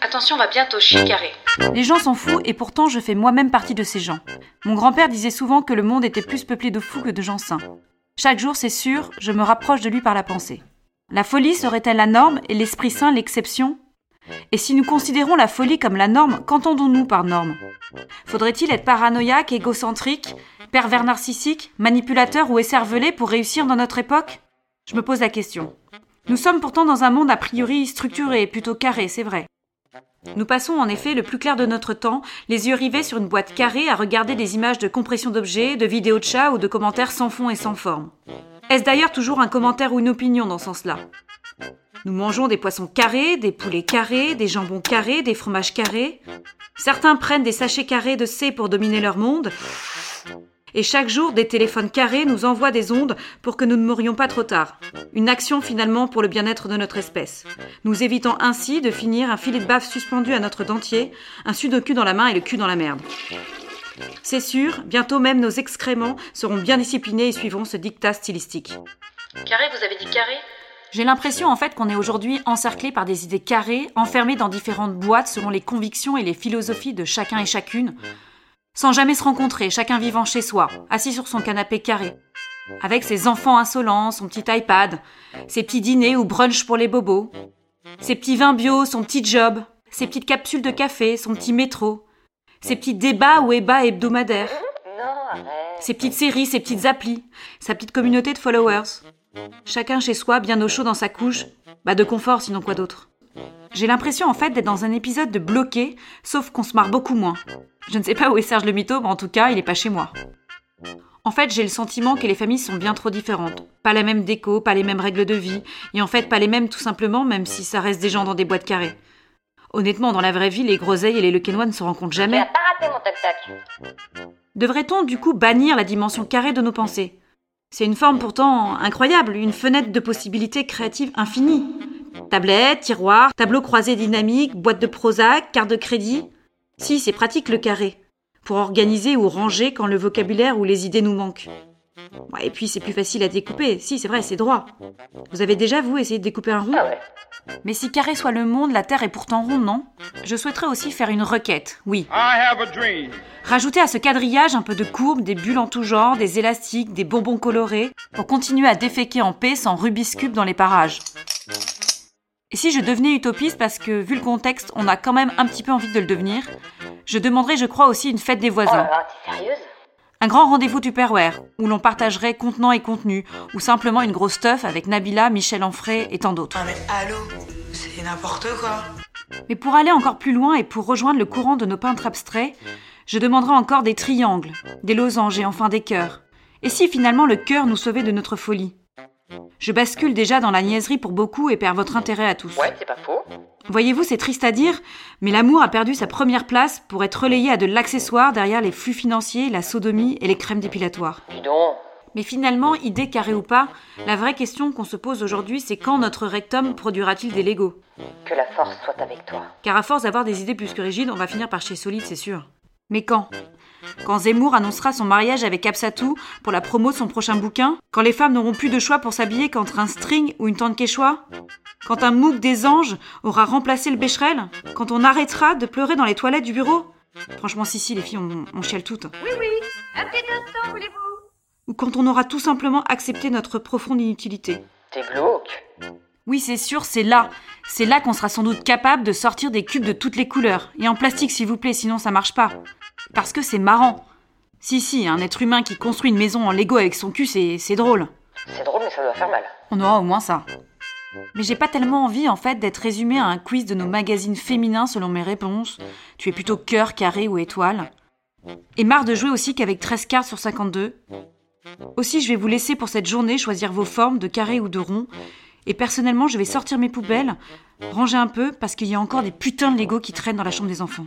Attention, on va bientôt chicarer. Les gens s'en foutent et pourtant je fais moi-même partie de ces gens. Mon grand-père disait souvent que le monde était plus peuplé de fous que de gens sains. Chaque jour, c'est sûr, je me rapproche de lui par la pensée. La folie serait-elle la norme et l'Esprit Saint l'exception? Et si nous considérons la folie comme la norme, qu'entendons-nous par norme? Faudrait-il être paranoïaque, égocentrique, pervers narcissique, manipulateur ou écervelé pour réussir dans notre époque? Je me pose la question. Nous sommes pourtant dans un monde a priori structuré, plutôt carré, c'est vrai. Nous passons en effet le plus clair de notre temps, les yeux rivés sur une boîte carrée à regarder des images de compression d'objets, de vidéos de chats ou de commentaires sans fond et sans forme. Est-ce d'ailleurs toujours un commentaire ou une opinion dans ce sens-là? Nous mangeons des poissons carrés, des poulets carrés, des jambons carrés, des fromages carrés. Certains prennent des sachets carrés de C pour dominer leur monde. Et chaque jour, des téléphones carrés nous envoient des ondes pour que nous ne mourions pas trop tard. Une action finalement pour le bien-être de notre espèce. Nous évitons ainsi de finir un filet de baffe suspendu à notre dentier, un sudoku dans la main et le cul dans la merde. C'est sûr, bientôt même nos excréments seront bien disciplinés et suivront ce dictat stylistique. Carré, vous avez dit carré? J'ai l'impression en fait qu'on est aujourd'hui encerclé par des idées carrées, enfermées dans différentes boîtes selon les convictions et les philosophies de chacun et chacune, sans jamais se rencontrer, chacun vivant chez soi, assis sur son canapé carré, avec ses enfants insolents, son petit iPad, ses petits dîners ou brunch pour les bobos, ses petits vins bio, son petit job, ses petites capsules de café, son petit métro, ses petits débats ou ébats hebdomadaires, ses petites séries, ses petites applis, sa petite communauté de followers. Chacun chez soi, bien au chaud dans sa couche, bah de confort sinon quoi d'autre. J'ai l'impression en fait d'être dans un épisode de bloqué, sauf qu'on se marre beaucoup moins. Je ne sais pas où est Serge le mytho, mais en tout cas, il est pas chez moi. En fait, j'ai le sentiment que les familles sont bien trop différentes. Pas la même déco, pas les mêmes règles de vie, et en fait pas les mêmes tout simplement, même si ça reste des gens dans des boîtes carrées. Honnêtement, dans la vraie vie, les groseilles et les lequenois ne se rencontrent jamais. pas raté mon tac-tac. Devrait-on du coup bannir la dimension carrée de nos pensées? C'est une forme pourtant incroyable, une fenêtre de possibilités créatives infinies. Tablette, tiroir, tableau croisé dynamique, boîte de Prozac, carte de crédit. Si, c'est pratique le carré. Pour organiser ou ranger quand le vocabulaire ou les idées nous manquent. Ouais, et puis c'est plus facile à découper. Si, c'est vrai, c'est droit. Vous avez déjà, vous, essayé de découper un rond? Ah ouais. Mais si carré soit le monde, la Terre est pourtant ronde, non? Je souhaiterais aussi faire une requête, oui. I have a dream. Rajouter à ce quadrillage un peu de courbes, des bulles en tout genre, des élastiques, des bonbons colorés, pour continuer à déféquer en paix sans Rubik's Cube dans les parages. Et si je devenais utopiste parce que, vu le contexte, on a quand même un petit peu envie de le devenir, je demanderais, je crois, aussi une fête des Oh là voisins. là, t'es sérieuse? Un grand rendez-vous Tupperware, où l'on partagerait contenant et contenu, ou simplement une grosse teuf avec Nabila, Michel Onfray et tant d'autres. Non mais allô, c'est n'importe quoi. Mais pour aller encore plus loin et pour rejoindre le courant de nos peintres abstraits, je demanderai encore des triangles, des losanges et enfin des cœurs. Et si finalement le cœur nous sauvait de notre folie? Je bascule déjà dans la niaiserie pour beaucoup et perds votre intérêt à tous. Ouais, c'est pas faux. Voyez-vous, c'est triste à dire, mais l'amour a perdu sa première place pour être relayé à de l'accessoire derrière les flux financiers, la sodomie et les crèmes dépilatoires. Dis donc. Mais finalement, idée carrée ou pas, la vraie question qu'on se pose aujourd'hui, c'est quand notre rectum produira-t-il des Legos? Que la force soit avec toi. Car à force d'avoir des idées plus que rigides, on va finir par chier solide, c'est sûr. Mais quand? Quand Zemmour annoncera son mariage avec Absatou pour la promo de son prochain bouquin Quand les femmes n'auront plus de choix pour s'habiller qu'entre un string ou une tente quechua Quand un MOOC des anges aura remplacé le bécherel Quand on arrêtera de pleurer dans les toilettes du bureau Franchement, si, si, les filles, on, on chiale toutes. Oui, oui. Un petit instant, voulez-vous? Ou quand on aura tout simplement accepté notre profonde inutilité. T'es glauque. Oui, c'est sûr, c'est là. C'est là qu'on sera sans doute capable de sortir des cubes de toutes les couleurs. Et en plastique, s'il vous plaît, sinon ça marche pas. Parce que c'est marrant. Si, si, un être humain qui construit une maison en Lego avec son cul, c'est drôle. C'est drôle, mais ça doit faire mal. On aura au moins ça. Mais j'ai pas tellement envie, en fait, d'être résumé à un quiz de nos magazines féminins selon mes réponses. Tu es plutôt cœur, carré ou étoile. Et marre de jouer aussi qu'avec 13 cartes sur 52. Aussi, je vais vous laisser pour cette journée choisir vos formes de carré ou de rond. Et personnellement, je vais sortir mes poubelles, ranger un peu, parce qu'il y a encore des putains de Lego qui traînent dans la chambre des enfants.